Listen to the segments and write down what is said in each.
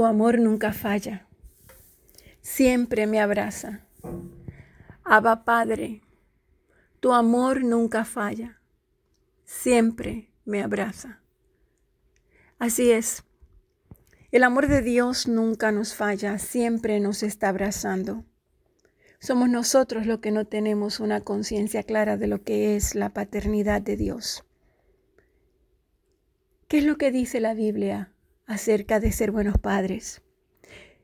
Tu amor nunca falla, siempre me abraza. Abba Padre, tu amor nunca falla, siempre me abraza. Así es, el amor de Dios nunca nos falla, siempre nos está abrazando. Somos nosotros los que no tenemos una conciencia clara de lo que es la paternidad de Dios. ¿Qué es lo que dice la Biblia acerca de ser buenos padres?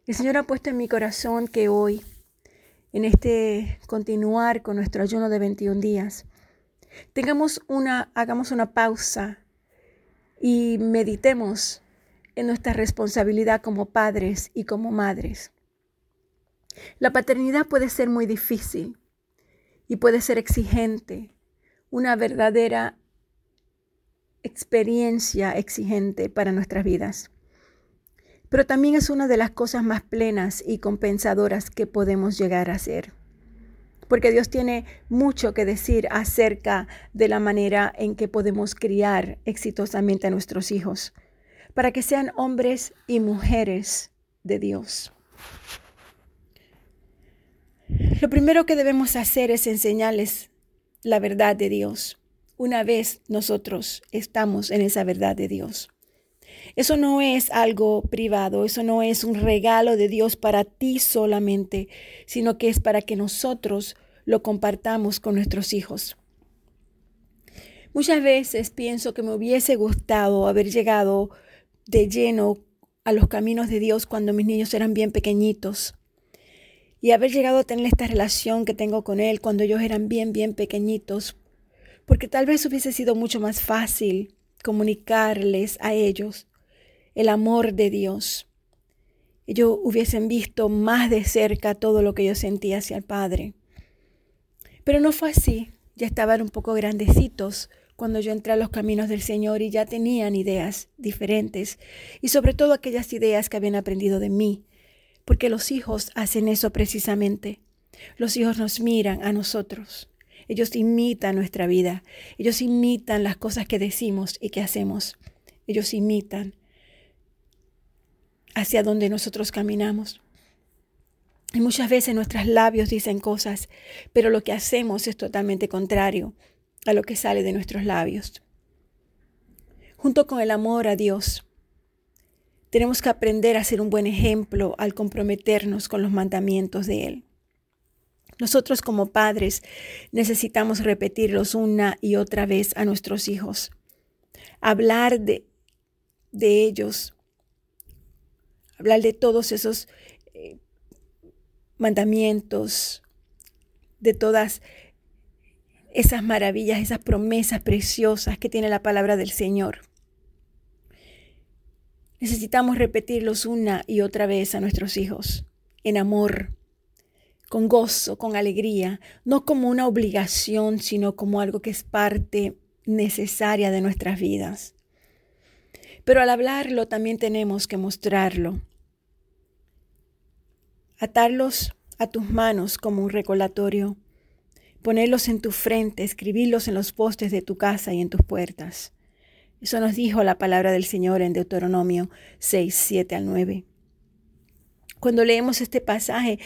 El Señor ha puesto en mi corazón que hoy, en este continuar con nuestro ayuno de 21 días, tengamos una, hagamos una pausa y meditemos en nuestra responsabilidad como padres y como madres. La paternidad puede ser muy difícil y puede ser exigente, una verdadera experiencia exigente para nuestras vidas. Pero también es una de las cosas más plenas y compensadoras que podemos llegar a ser. Porque Dios tiene mucho que decir acerca de la manera en que podemos criar exitosamente a nuestros hijos, para que sean hombres y mujeres de Dios. Lo primero que debemos hacer es enseñarles la verdad de Dios una vez nosotros estamos en esa verdad de Dios. Eso no es algo privado, eso no es un regalo de Dios para ti solamente, sino que es para que nosotros lo compartamos con nuestros hijos. Muchas veces pienso que me hubiese gustado haber llegado de lleno a los caminos de Dios cuando mis niños eran bien pequeñitos y haber llegado a tener esta relación que tengo con Él cuando ellos eran bien, bien pequeñitos, porque tal vez hubiese sido mucho más fácil comunicarles a ellos el amor de Dios. Ellos hubiesen visto más de cerca todo lo que yo sentía hacia el Padre. Pero no fue así. Ya estaban un poco grandecitos cuando yo entré a los caminos del Señor y ya tenían ideas diferentes y sobre todo aquellas ideas que habían aprendido de mí, porque los hijos hacen eso precisamente. Los hijos nos miran a nosotros ellos imitan nuestra vida. Ellos imitan las cosas que decimos y que hacemos. Ellos imitan hacia donde nosotros caminamos. Y muchas veces nuestros labios dicen cosas, pero lo que hacemos es totalmente contrario a lo que sale de nuestros labios. Junto con el amor a Dios, tenemos que aprender a ser un buen ejemplo al comprometernos con los mandamientos de Él. Nosotros como padres necesitamos repetirlos una y otra vez a nuestros hijos. Hablar de, de ellos. Hablar de todos esos eh, mandamientos, de todas esas maravillas, esas promesas preciosas que tiene la palabra del Señor. Necesitamos repetirlos una y otra vez a nuestros hijos en amor, con gozo, con alegría, no como una obligación, sino como algo que es parte necesaria de nuestras vidas. Pero al hablarlo también tenemos que mostrarlo. Atarlos a tus manos como un recolatorio, ponerlos en tu frente, escribirlos en los postes de tu casa y en tus puertas. Eso nos dijo la palabra del Señor en Deuteronomio 6, 7 al 9. Cuando leemos este pasaje,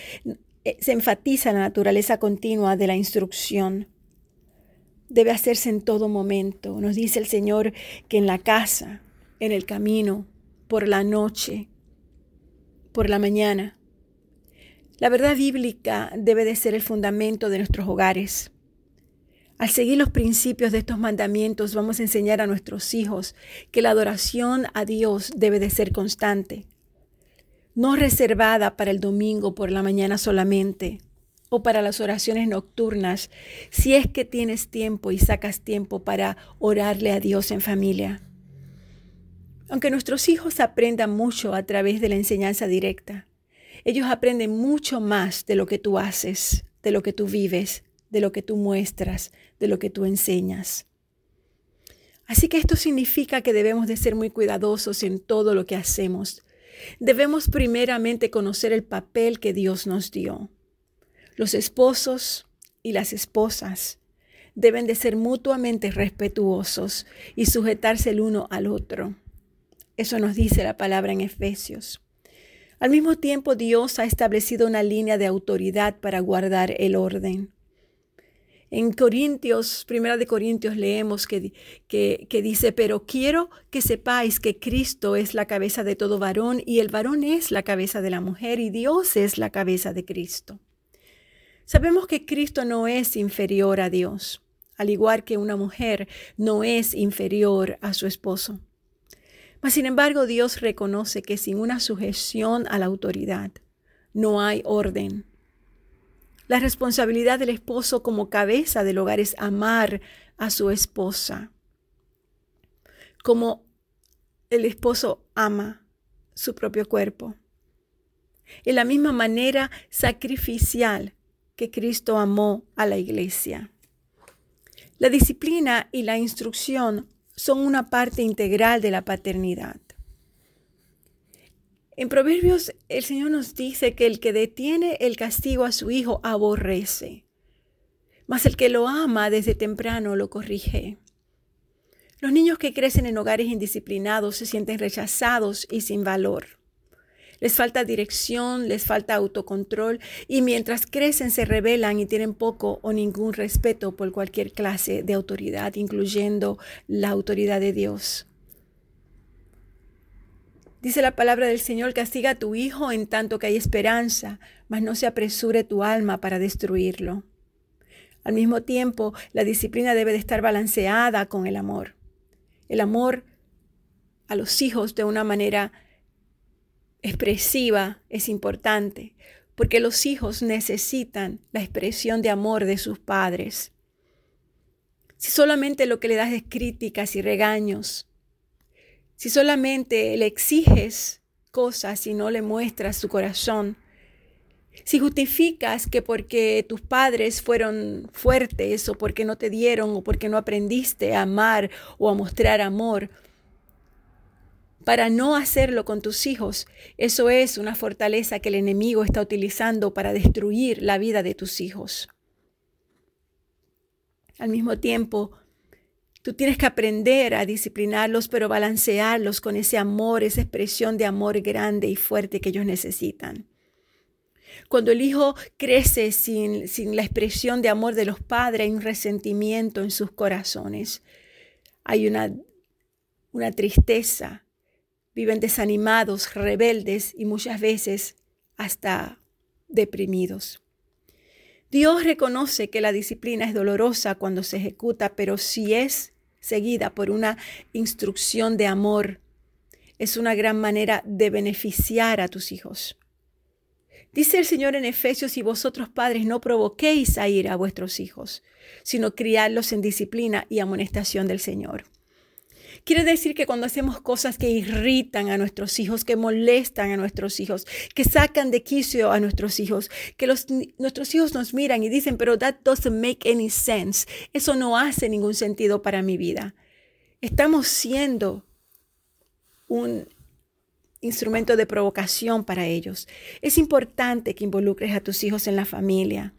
eh, se enfatiza la naturaleza continua de la instrucción. Debe hacerse en todo momento. Nos dice el Señor que en la casa, en el camino, por la noche, por la mañana. La verdad bíblica debe de ser el fundamento de nuestros hogares. Al seguir los principios de estos mandamientos vamos a enseñar a nuestros hijos que la adoración a Dios debe de ser constante, no reservada para el domingo por la mañana solamente o para las oraciones nocturnas, si es que tienes tiempo y sacas tiempo para orarle a Dios en familia. Aunque nuestros hijos aprendan mucho a través de la enseñanza directa, ellos aprenden mucho más de lo que tú haces, de lo que tú vives, de lo que tú muestras, de lo que tú enseñas. Así que esto significa que debemos de ser muy cuidadosos en todo lo que hacemos, Debemos primeramente conocer el papel que Dios nos dio. Los esposos y las esposas deben de ser mutuamente respetuosos y sujetarse el uno al otro. Eso nos dice la palabra en Efesios. Al mismo tiempo, Dios ha establecido una línea de autoridad para guardar el orden. En Corintios, primera de Corintios, leemos que, que, que, dice, pero quiero que sepáis que Cristo es la cabeza de todo varón y el varón es la cabeza de la mujer y Dios es la cabeza de Cristo. Sabemos que Cristo no es inferior a Dios, al igual que una mujer no es inferior a su esposo. Mas, sin embargo, Dios reconoce que sin una sujeción a la autoridad no hay orden. La responsabilidad del esposo como cabeza del hogar es amar a su esposa, como el esposo ama su propio cuerpo. En la misma manera sacrificial que Cristo amó a la iglesia. La disciplina y la instrucción son una parte integral de la paternidad. En Proverbios el Señor nos dice que el que detiene el castigo a su hijo aborrece, mas el que lo ama desde temprano lo corrige. Los niños que crecen en hogares indisciplinados se sienten rechazados y sin valor les falta dirección, les falta autocontrol y mientras crecen se rebelan y tienen poco o ningún respeto por cualquier clase de autoridad, incluyendo la autoridad de Dios. Dice la palabra del Señor, castiga a tu hijo en tanto que hay esperanza, mas no se apresure tu alma para destruirlo. Al mismo tiempo, la disciplina debe de estar balanceada con el amor. El amor a los hijos de una manera expresiva es importante, porque los hijos necesitan la expresión de amor de sus padres. Si solamente lo que le das es críticas y regaños, si solamente le exiges cosas y no le muestras su corazón, si justificas que porque tus padres fueron fuertes o porque no te dieron o porque no aprendiste a amar o a mostrar amor, para no hacerlo con tus hijos. Eso es una fortaleza que el enemigo está utilizando para destruir la vida de tus hijos. Al mismo tiempo, tú tienes que aprender a disciplinarlos, pero balancearlos con ese amor, esa expresión de amor grande y fuerte que ellos necesitan. Cuando el hijo crece sin, la expresión de amor de los padres, hay un resentimiento en sus corazones. Hay una tristeza, viven desanimados, rebeldes y muchas veces hasta deprimidos. Dios reconoce que la disciplina es dolorosa cuando se ejecuta, pero si es seguida por una instrucción de amor, es una gran manera de beneficiar a tus hijos. Dice el Señor en Efesios, y vosotros padres no provoquéis a ir a vuestros hijos, sino criarlos en disciplina y amonestación del Señor. Quiere decir que cuando hacemos cosas que irritan a nuestros hijos, que molestan a nuestros hijos, que sacan de quicio a nuestros hijos, que los, nuestros hijos nos miran y dicen, pero that doesn't make any sense. Eso no hace ningún sentido para mi vida. Estamos siendo un instrumento de provocación para ellos. Es importante que involucres a tus hijos en la familia,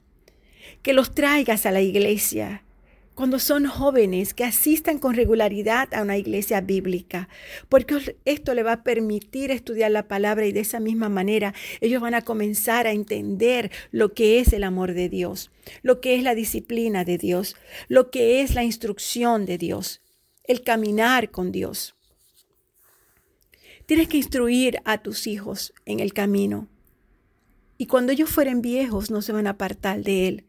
que los traigas a la iglesia, cuando son jóvenes, que asistan con regularidad a una iglesia bíblica, porque esto le va a permitir estudiar la palabra y de esa misma manera ellos van a comenzar a entender lo que es el amor de Dios, lo que es la disciplina de Dios, lo que es la instrucción de Dios, el caminar con Dios. Tienes que instruir a tus hijos en el camino. Y cuando ellos fueren viejos no se van a apartar de él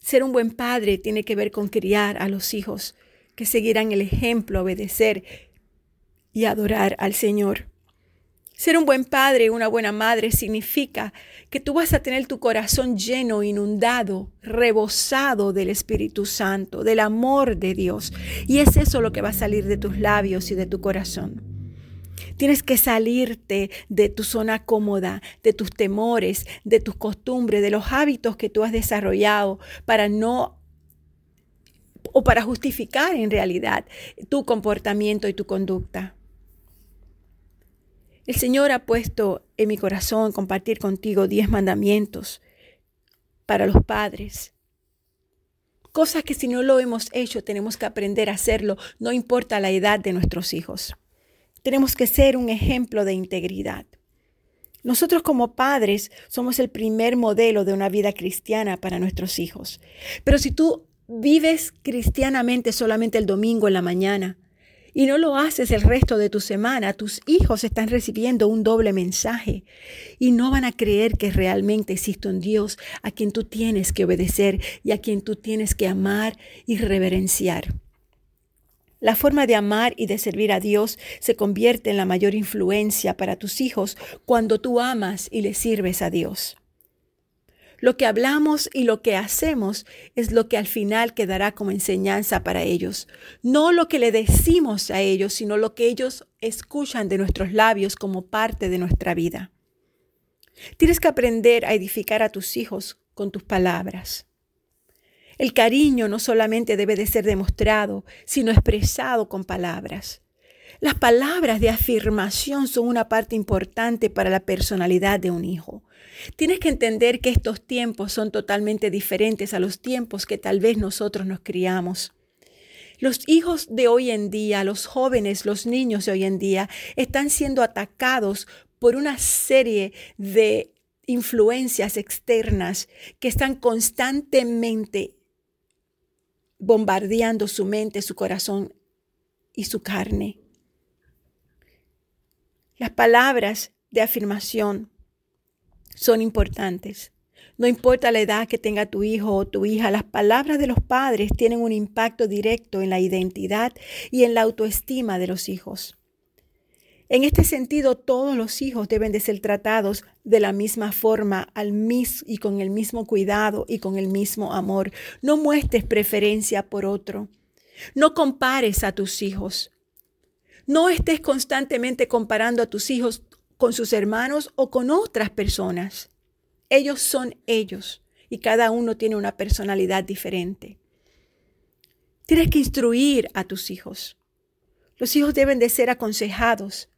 ser un buen padre tiene que ver con criar a los hijos que seguirán el ejemplo, obedecer y adorar al Señor. Ser un buen padre, una buena madre, significa que tú vas a tener tu corazón lleno, inundado, rebosado del Espíritu Santo, del amor de Dios. Y es eso lo que va a salir de tus labios y de tu corazón. Tienes que salirte de tu zona cómoda, de tus temores, de tus costumbres, de los hábitos que tú has desarrollado para no o para justificar en realidad tu comportamiento y tu conducta. El Señor ha puesto en mi corazón compartir contigo diez mandamientos para los padres. Cosas que si no lo hemos hecho tenemos que aprender a hacerlo, no importa la edad de nuestros hijos. Tenemos que ser un ejemplo de integridad. Nosotros como padres somos el primer modelo de una vida cristiana para nuestros hijos. Pero si tú vives cristianamente solamente el domingo en la mañana y no lo haces el resto de tu semana, tus hijos están recibiendo un doble mensaje y no van a creer que realmente existe un Dios a quien tú tienes que obedecer y a quien tú tienes que amar y reverenciar. La forma de amar y de servir a Dios se convierte en la mayor influencia para tus hijos cuando tú amas y le sirves a Dios. Lo que hablamos y lo que hacemos es lo que al final quedará como enseñanza para ellos. No lo que le decimos a ellos, sino lo que ellos escuchan de nuestros labios como parte de nuestra vida. Tienes que aprender a edificar a tus hijos con tus palabras. El cariño no solamente debe de ser demostrado, sino expresado con palabras. Las palabras de afirmación son una parte importante para la personalidad de un hijo. Tienes que entender que estos tiempos son totalmente diferentes a los tiempos que tal vez nosotros nos criamos. Los hijos de hoy en día, los jóvenes, los niños de hoy en día, están siendo atacados por una serie de influencias externas que están constantemente bombardeando su mente, su corazón y su carne. Las palabras de afirmación son importantes. No importa la edad que tenga tu hijo o tu hija, las palabras de los padres tienen un impacto directo en la identidad y en la autoestima de los hijos. En este sentido, todos los hijos deben de ser tratados de la misma forma al mis y con el mismo cuidado y con el mismo amor. No muestres preferencia por otro. No compares a tus hijos. No estés constantemente comparando a tus hijos con sus hermanos o con otras personas. Ellos son ellos y cada uno tiene una personalidad diferente. Tienes que instruir a tus hijos. Los hijos deben de ser aconsejados,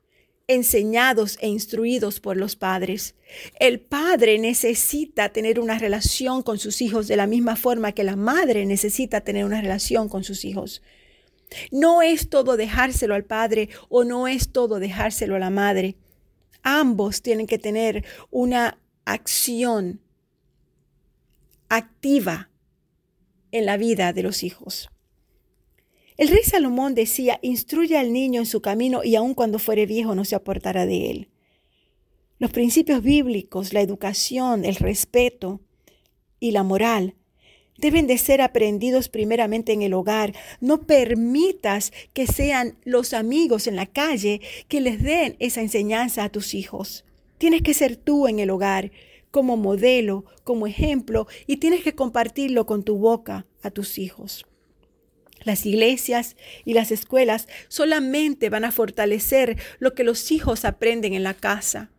enseñados e instruidos por los padres. El padre necesita tener una relación con sus hijos de la misma forma que la madre necesita tener una relación con sus hijos. No es todo dejárselo al padre o no es todo dejárselo a la madre. Ambos tienen que tener una acción activa en la vida de los hijos. El rey Salomón decía, instruye al niño en su camino y aun cuando fuere viejo no se apartará de él. Los principios bíblicos, la educación, el respeto y la moral deben de ser aprendidos primeramente en el hogar. No permitas que sean los amigos en la calle que les den esa enseñanza a tus hijos. Tienes que ser tú en el hogar como modelo, como ejemplo, y tienes que compartirlo con tu boca a tus hijos. Las iglesias y las escuelas solamente van a fortalecer lo que los hijos aprenden en la casa.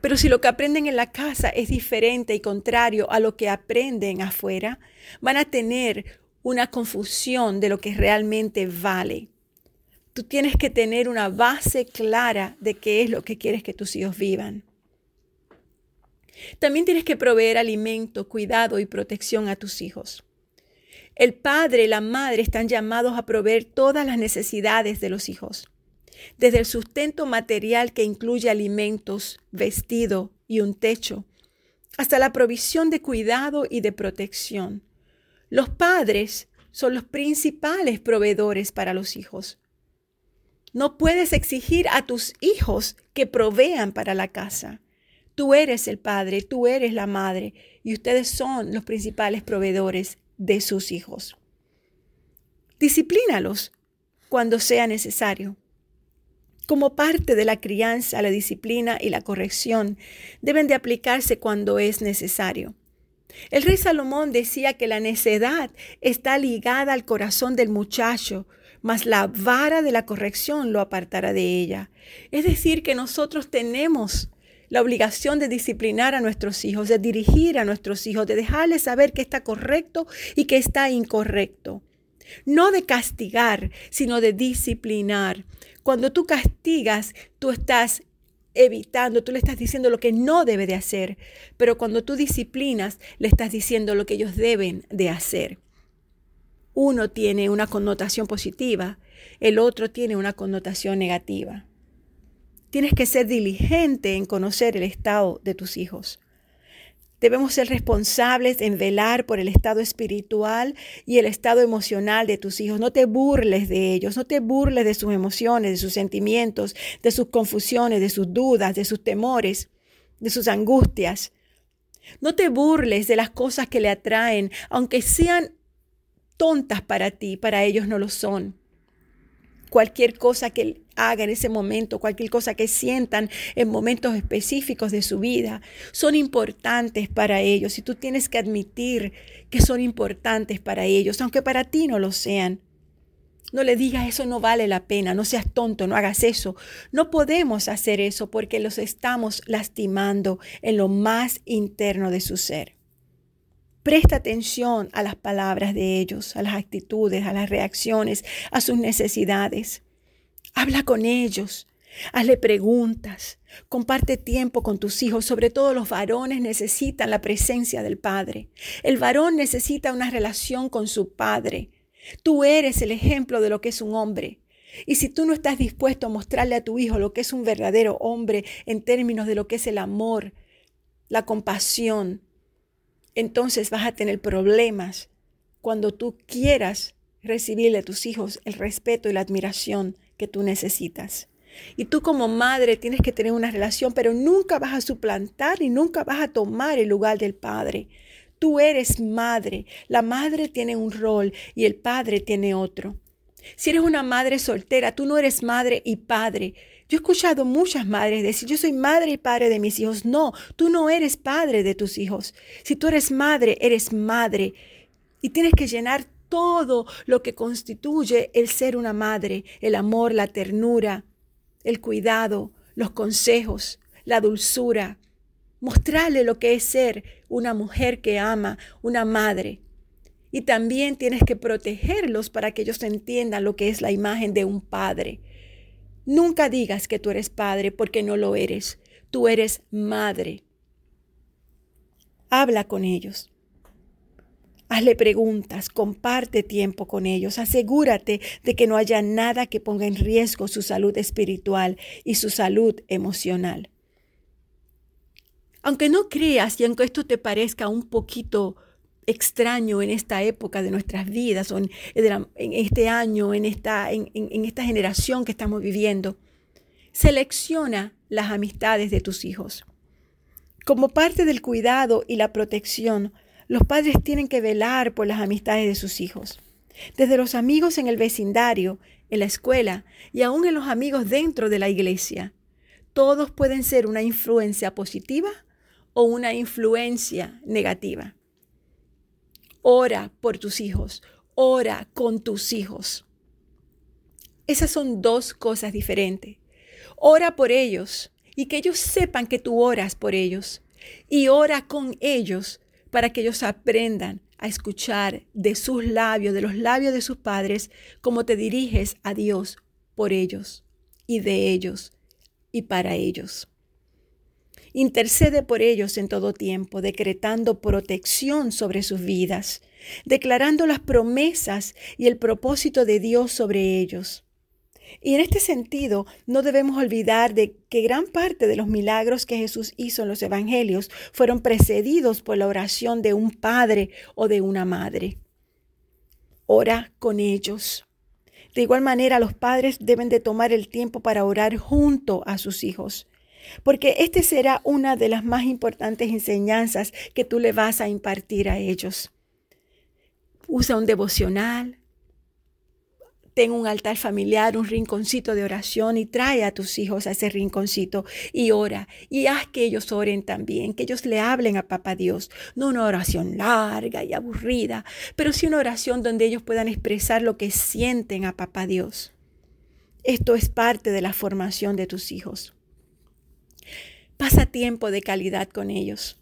Pero si lo que aprenden en la casa es diferente y contrario a lo que aprenden afuera, van a tener una confusión de lo que realmente vale. Tú tienes que tener una base clara de qué es lo que quieres que tus hijos vivan. También tienes que proveer alimento, cuidado y protección a tus hijos. El padre y la madre están llamados a proveer todas las necesidades de los hijos, desde el sustento material que incluye alimentos, vestido y un techo, hasta la provisión de cuidado y de protección. Los padres son los principales proveedores para los hijos. No puedes exigir a tus hijos que provean para la casa. Tú eres el padre, tú eres la madre y ustedes son los principales proveedores de sus hijos. Disciplínalos cuando sea necesario. Como parte de la crianza, la disciplina y la corrección deben de aplicarse cuando es necesario. El rey Salomón decía que la necedad está ligada al corazón del muchacho, mas la vara de la corrección lo apartará de ella. Es decir, que nosotros tenemos la obligación de disciplinar a nuestros hijos, de dirigir a nuestros hijos, de dejarles saber que está correcto y que está incorrecto. No de castigar, sino de disciplinar. Cuando tú castigas, tú estás evitando, tú le estás diciendo lo que no debe de hacer, pero cuando tú disciplinas, le estás diciendo lo que ellos deben de hacer. Uno tiene una connotación positiva, el otro tiene una connotación negativa. Tienes que ser diligente en conocer el estado de tus hijos. Debemos ser responsables en velar por el estado espiritual y el estado emocional de tus hijos. No te burles de ellos, no te burles de sus emociones, de sus sentimientos, de sus confusiones, de sus dudas, de sus temores, de sus angustias. No te burles de las cosas que le atraen, aunque sean tontas para ti, para ellos no lo son cualquier cosa que haga en ese momento, cualquier cosa que sientan en momentos específicos de su vida, son importantes para ellos y tú tienes que admitir que son importantes para ellos, aunque para ti no lo sean. No le digas eso no vale la pena, no seas tonto, no hagas eso. No podemos hacer eso porque los estamos lastimando en lo más interno de su ser. Presta atención a las palabras de ellos, a las actitudes, a las reacciones, a sus necesidades. Habla con ellos. Hazle preguntas. Comparte tiempo con tus hijos. Sobre todo los varones necesitan la presencia del Padre. El varón necesita una relación con su Padre. Tú eres el ejemplo de lo que es un hombre. Y si tú no estás dispuesto a mostrarle a tu hijo lo que es un verdadero hombre en términos de lo que es el amor, la compasión, entonces vas a tener problemas cuando tú quieras recibirle a tus hijos el respeto y la admiración que tú necesitas. Y tú como madre tienes que tener una relación, pero nunca vas a suplantar y nunca vas a tomar el lugar del padre. Tú eres madre. La madre tiene un rol y el padre tiene otro. Si eres una madre soltera, tú no eres madre y padre. Yo he escuchado muchas madres decir, yo soy madre y padre de mis hijos. No, tú no eres padre de tus hijos. Si tú eres madre, eres madre. Y tienes que llenar todo lo que constituye el ser una madre, el amor, la ternura, el cuidado, los consejos, la dulzura. Mostrarle lo que es ser una mujer que ama, una madre. Y también tienes que protegerlos para que ellos entiendan lo que es la imagen de un padre. Nunca digas que tú eres padre porque no lo eres. Tú eres madre. Habla con ellos. Hazle preguntas, comparte tiempo con ellos, asegúrate de que no haya nada que ponga en riesgo su salud espiritual y su salud emocional. Aunque no creas y aunque esto te parezca un poquito extraño en esta época de nuestras vidas o en, este año, en esta, en, esta generación que estamos viviendo. Selecciona las amistades de tus hijos. Como parte del cuidado y la protección, los padres tienen que velar por las amistades de sus hijos. Desde los amigos en el vecindario, en la escuela y aún en los amigos dentro de la iglesia. Todos pueden ser una influencia positiva o una influencia negativa. Ora por tus hijos, ora con tus hijos. Esas son dos cosas diferentes. Ora por ellos y que ellos sepan que tú oras por ellos. Y ora con ellos para que ellos aprendan a escuchar de sus labios, de los labios de sus padres, cómo te diriges a Dios por ellos y de ellos y para ellos. Intercede por ellos en todo tiempo, decretando protección sobre sus vidas, declarando las promesas y el propósito de Dios sobre ellos. Y en este sentido, no debemos olvidar de que gran parte de los milagros que Jesús hizo en los evangelios fueron precedidos por la oración de un padre o de una madre. Ora con ellos. De igual manera, los padres deben de tomar el tiempo para orar junto a sus hijos porque este será una de las más importantes enseñanzas que tú le vas a impartir a ellos. Usa un devocional, ten un altar familiar, un rinconcito de oración y trae a tus hijos a ese rinconcito y ora y haz que ellos oren también, que ellos le hablen a Papá Dios. No una oración larga y aburrida, pero sí una oración donde ellos puedan expresar lo que sienten a Papá Dios. Esto es parte de la formación de tus hijos. Pasa tiempo de calidad con ellos.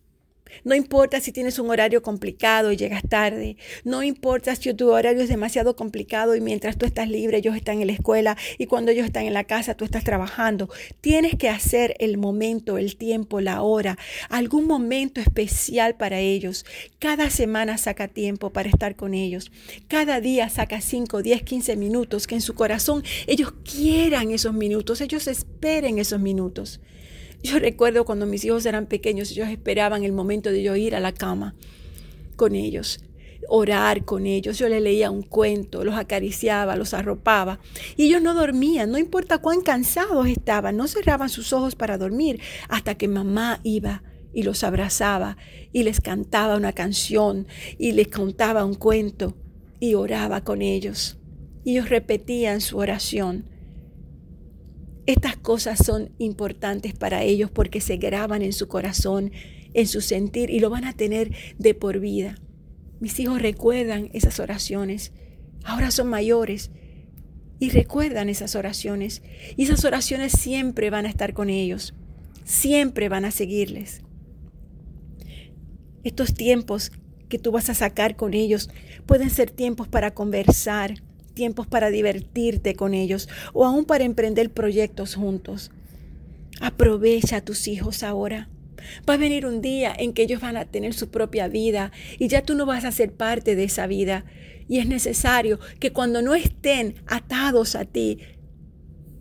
No importa si tienes un horario complicado y llegas tarde. No importa si tu horario es demasiado complicado y mientras tú estás libre, ellos están en la escuela y cuando ellos están en la casa, tú estás trabajando. Tienes que hacer el momento, el tiempo, la hora, algún momento especial para ellos. Cada semana saca tiempo para estar con ellos. Cada día saca 5, 10, 15 minutos que en su corazón ellos quieran esos minutos, ellos esperen esos minutos. Yo recuerdo cuando mis hijos eran pequeños, ellos esperaban el momento de yo ir a la cama con ellos, orar con ellos. Yo les leía un cuento, los acariciaba, los arropaba. Y ellos no dormían, no importa cuán cansados estaban, no cerraban sus ojos para dormir hasta que mamá iba y los abrazaba y les cantaba una canción y les contaba un cuento y oraba con ellos. Y ellos repetían su oración. Estas cosas son importantes para ellos porque se graban en su corazón, en su sentir y lo van a tener de por vida. Mis hijos recuerdan esas oraciones. Ahora son mayores y recuerdan esas oraciones. Y esas oraciones siempre van a estar con ellos. Siempre van a seguirles. Estos tiempos que tú vas a sacar con ellos pueden ser tiempos para conversar, tiempos para divertirte con ellos o aún para emprender proyectos juntos. Aprovecha a tus hijos ahora. Va a venir un día en que ellos van a tener su propia vida y ya tú no vas a ser parte de esa vida. Y es necesario que cuando no estén atados a ti,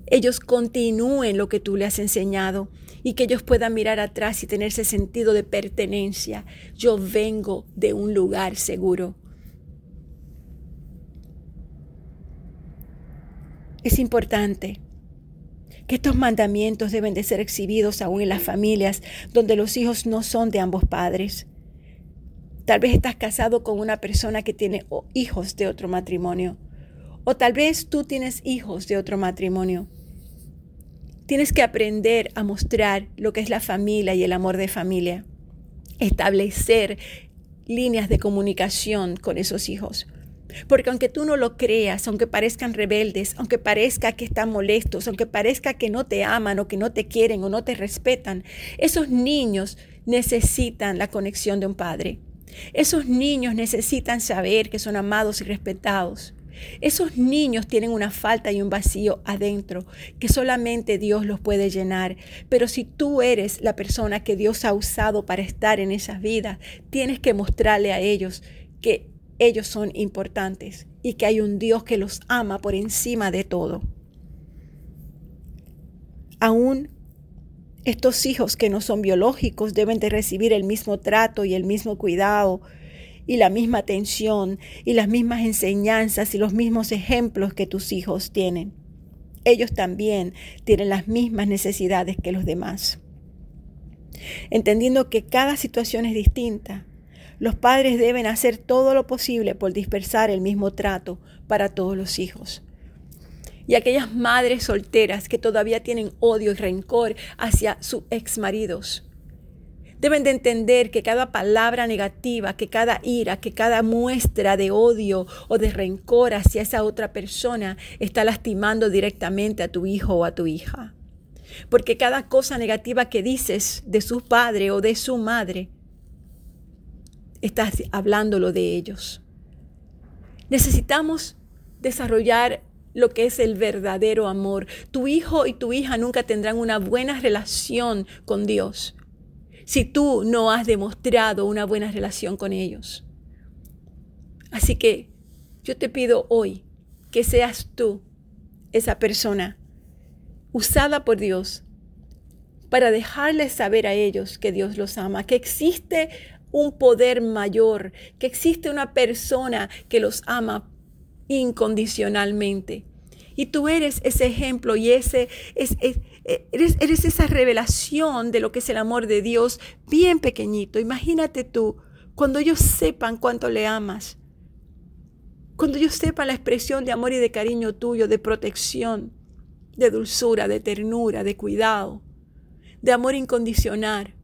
ellos continúen lo que tú le has enseñado y que ellos puedan mirar atrás y tener ese sentido de pertenencia. Yo vengo de un lugar seguro. Es importante que estos mandamientos deben de ser exhibidos aún en las familias donde los hijos no son de ambos padres. Tal vez estás casado con una persona que tiene hijos de otro matrimonio. O tal vez tú tienes hijos de otro matrimonio. Tienes que aprender a mostrar lo que es la familia y el amor de familia. Establecer líneas de comunicación con esos hijos. Porque aunque tú no lo creas, aunque parezcan rebeldes, aunque parezca que están molestos, aunque parezca que no te aman o que no te quieren o no te respetan, esos niños necesitan la conexión de un padre. Esos niños necesitan saber que son amados y respetados. Esos niños tienen una falta y un vacío adentro que solamente Dios los puede llenar. Pero si tú eres la persona que Dios ha usado para estar en esas vidas, tienes que mostrarle a ellos que ellos son importantes y que hay un Dios que los ama por encima de todo. Aún estos hijos que no son biológicos deben de recibir el mismo trato y el mismo cuidado y la misma atención y las mismas enseñanzas y los mismos ejemplos que tus hijos tienen. Ellos también tienen las mismas necesidades que los demás. Entendiendo que cada situación es distinta, los padres deben hacer todo lo posible por dispersar el mismo trato para todos los hijos. Y aquellas madres solteras que todavía tienen odio y rencor hacia sus exmaridos, deben de entender que cada palabra negativa, que cada ira, que cada muestra de odio o de rencor hacia esa otra persona está lastimando directamente a tu hijo o a tu hija. Porque cada cosa negativa que dices de su padre o de su madre estás hablándolo de ellos. Necesitamos desarrollar lo que es el verdadero amor. Tu hijo y tu hija nunca tendrán una buena relación con Dios si tú no has demostrado una buena relación con ellos. Así que yo te pido hoy que seas tú esa persona usada por Dios para dejarles saber a ellos que Dios los ama, que existe un poder mayor, que existe una persona que los ama incondicionalmente. Y tú eres ese ejemplo y ese, es, eres, eres esa revelación de lo que es el amor de Dios bien pequeñito. Imagínate tú, cuando ellos sepan cuánto le amas, cuando ellos sepan la expresión de amor y de cariño tuyo, de protección, de dulzura, de ternura, de cuidado, de amor incondicional.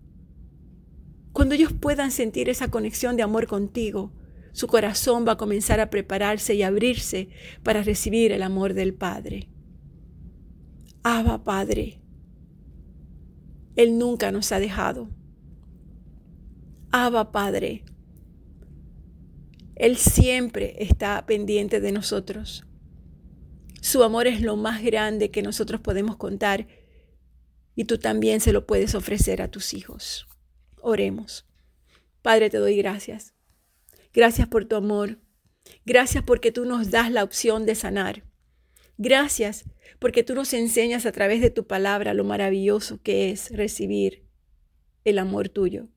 Cuando ellos puedan sentir esa conexión de amor contigo, su corazón va a comenzar a prepararse y abrirse para recibir el amor del Padre. Abba Padre, Él nunca nos ha dejado. Abba Padre. Él siempre está pendiente de nosotros. Su amor es lo más grande que nosotros podemos contar y tú también se lo puedes ofrecer a tus hijos. Oremos. Padre, te doy gracias. Gracias por tu amor. Gracias porque tú nos das la opción de sanar. Gracias porque tú nos enseñas a través de tu palabra lo maravilloso que es recibir el amor tuyo.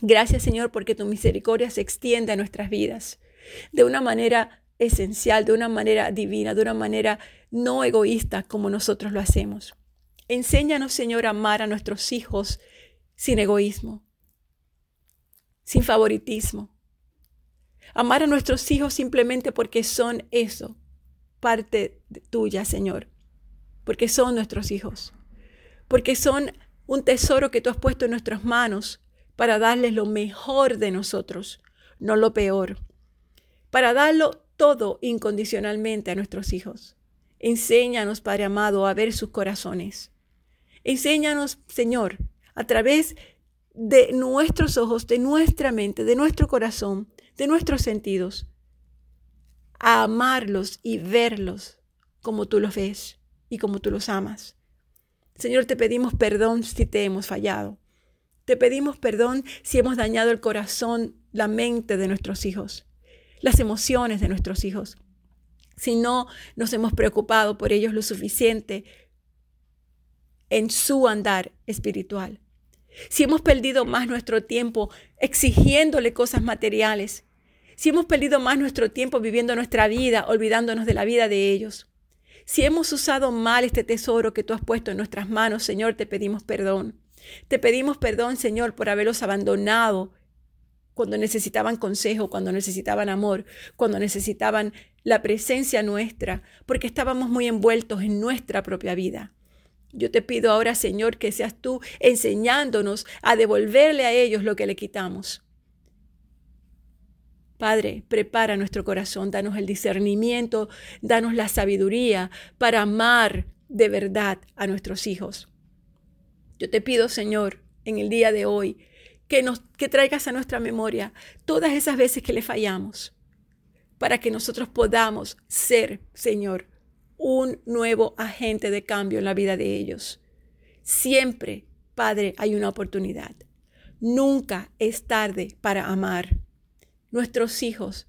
Gracias Señor porque tu misericordia se extiende a nuestras vidas de una manera esencial, de una manera divina, de una manera no egoísta como nosotros lo hacemos. Enséñanos Señor a amar a nuestros hijos sin egoísmo, sin favoritismo. Amar a nuestros hijos simplemente porque son eso, parte tuya, Señor, porque son nuestros hijos, porque son un tesoro que tú has puesto en nuestras manos para darles lo mejor de nosotros, no lo peor, para darlo todo incondicionalmente a nuestros hijos. Enséñanos, Padre amado, a ver sus corazones. Enséñanos, Señor, a través de nuestros ojos, de nuestra mente, de nuestro corazón, de nuestros sentidos, a amarlos y verlos como tú los ves y como tú los amas. Señor, te pedimos perdón si te hemos fallado. Te pedimos perdón si hemos dañado el corazón, la mente de nuestros hijos, las emociones de nuestros hijos. Si no nos hemos preocupado por ellos lo suficiente en su andar espiritual. Si hemos perdido más nuestro tiempo exigiéndole cosas materiales si hemos perdido más nuestro tiempo viviendo nuestra vida, olvidándonos de la vida de ellos. Si hemos usado mal este tesoro que tú has puesto en nuestras manos, Señor, te pedimos perdón. Te pedimos perdón, Señor, por haberlos abandonado cuando necesitaban consejo, cuando necesitaban amor, cuando necesitaban la presencia nuestra, porque estábamos muy envueltos en nuestra propia vida. Yo te pido ahora, Señor, que seas tú enseñándonos a devolverle a ellos lo que le quitamos. Padre, prepara nuestro corazón, danos el discernimiento, danos la sabiduría para amar de verdad a nuestros hijos. Yo te pido, Señor, en el día de hoy, que, nos, que traigas a nuestra memoria todas esas veces que le fallamos, para que nosotros podamos ser, Señor, un nuevo agente de cambio en la vida de ellos. Siempre, Padre, hay una oportunidad. Nunca es tarde para amar. Nuestros hijos,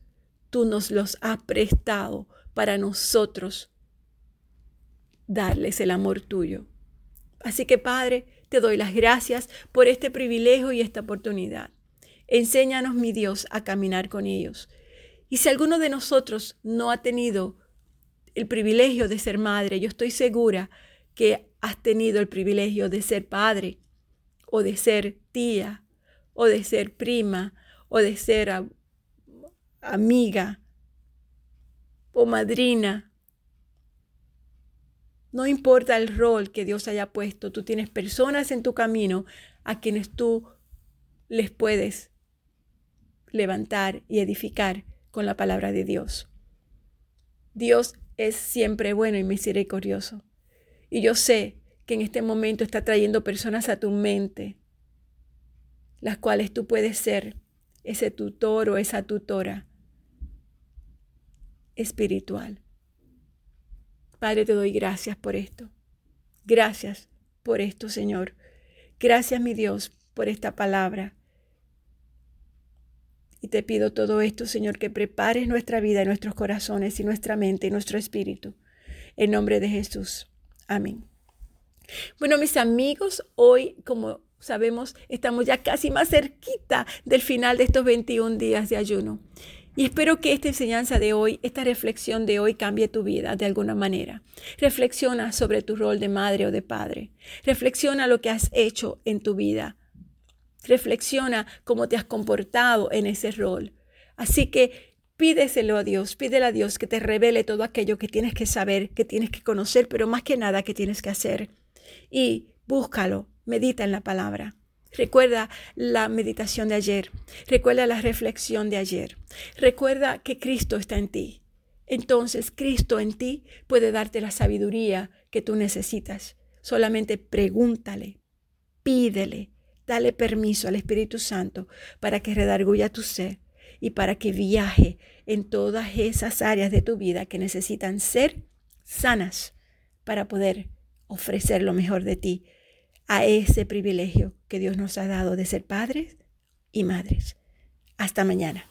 tú nos los has prestado para nosotros darles el amor tuyo. Así que Padre, te doy las gracias por este privilegio y esta oportunidad. Enséñanos, mi Dios, a caminar con ellos. Y si alguno de nosotros no ha tenido el privilegio de ser madre, yo estoy segura que has tenido el privilegio de ser padre, o de ser tía, o de ser prima, o de ser amiga o madrina. No importa el rol que Dios haya puesto, tú tienes personas en tu camino a quienes tú les puedes levantar y edificar con la palabra de Dios. Dios es siempre bueno y misericordioso. Y yo sé que en este momento está trayendo personas a tu mente, las cuales tú puedes ser ese tutor o esa tutora espiritual. Padre, te doy gracias por esto. Gracias por esto, Señor. Gracias, mi Dios, por esta palabra. Y te pido todo esto, Señor, que prepares nuestra vida, nuestros corazones y nuestra mente y nuestro espíritu. En nombre de Jesús. Amén. Bueno, mis amigos, hoy, como sabemos, estamos ya casi más cerquita del final de estos 21 días de ayuno. Y espero que esta enseñanza de hoy, esta reflexión de hoy cambie tu vida de alguna manera. Reflexiona sobre tu rol de madre o de padre. Reflexiona lo que has hecho en tu vida. Reflexiona cómo te has comportado en ese rol. Así que pídeselo a Dios, pídele a Dios que te revele todo aquello que tienes que saber, que tienes que conocer, pero más que nada que tienes que hacer. Y búscalo, medita en la palabra. Recuerda la meditación de ayer. Recuerda la reflexión de ayer. Recuerda que Cristo está en ti. Entonces Cristo en ti puede darte la sabiduría que tú necesitas. Solamente pregúntale, pídele, dale permiso al Espíritu Santo para que redarguya tu ser y para que viaje en todas esas áreas de tu vida que necesitan ser sanas para poder ofrecer lo mejor de ti a ese privilegio que Dios nos ha dado de ser padres y madres. Hasta mañana.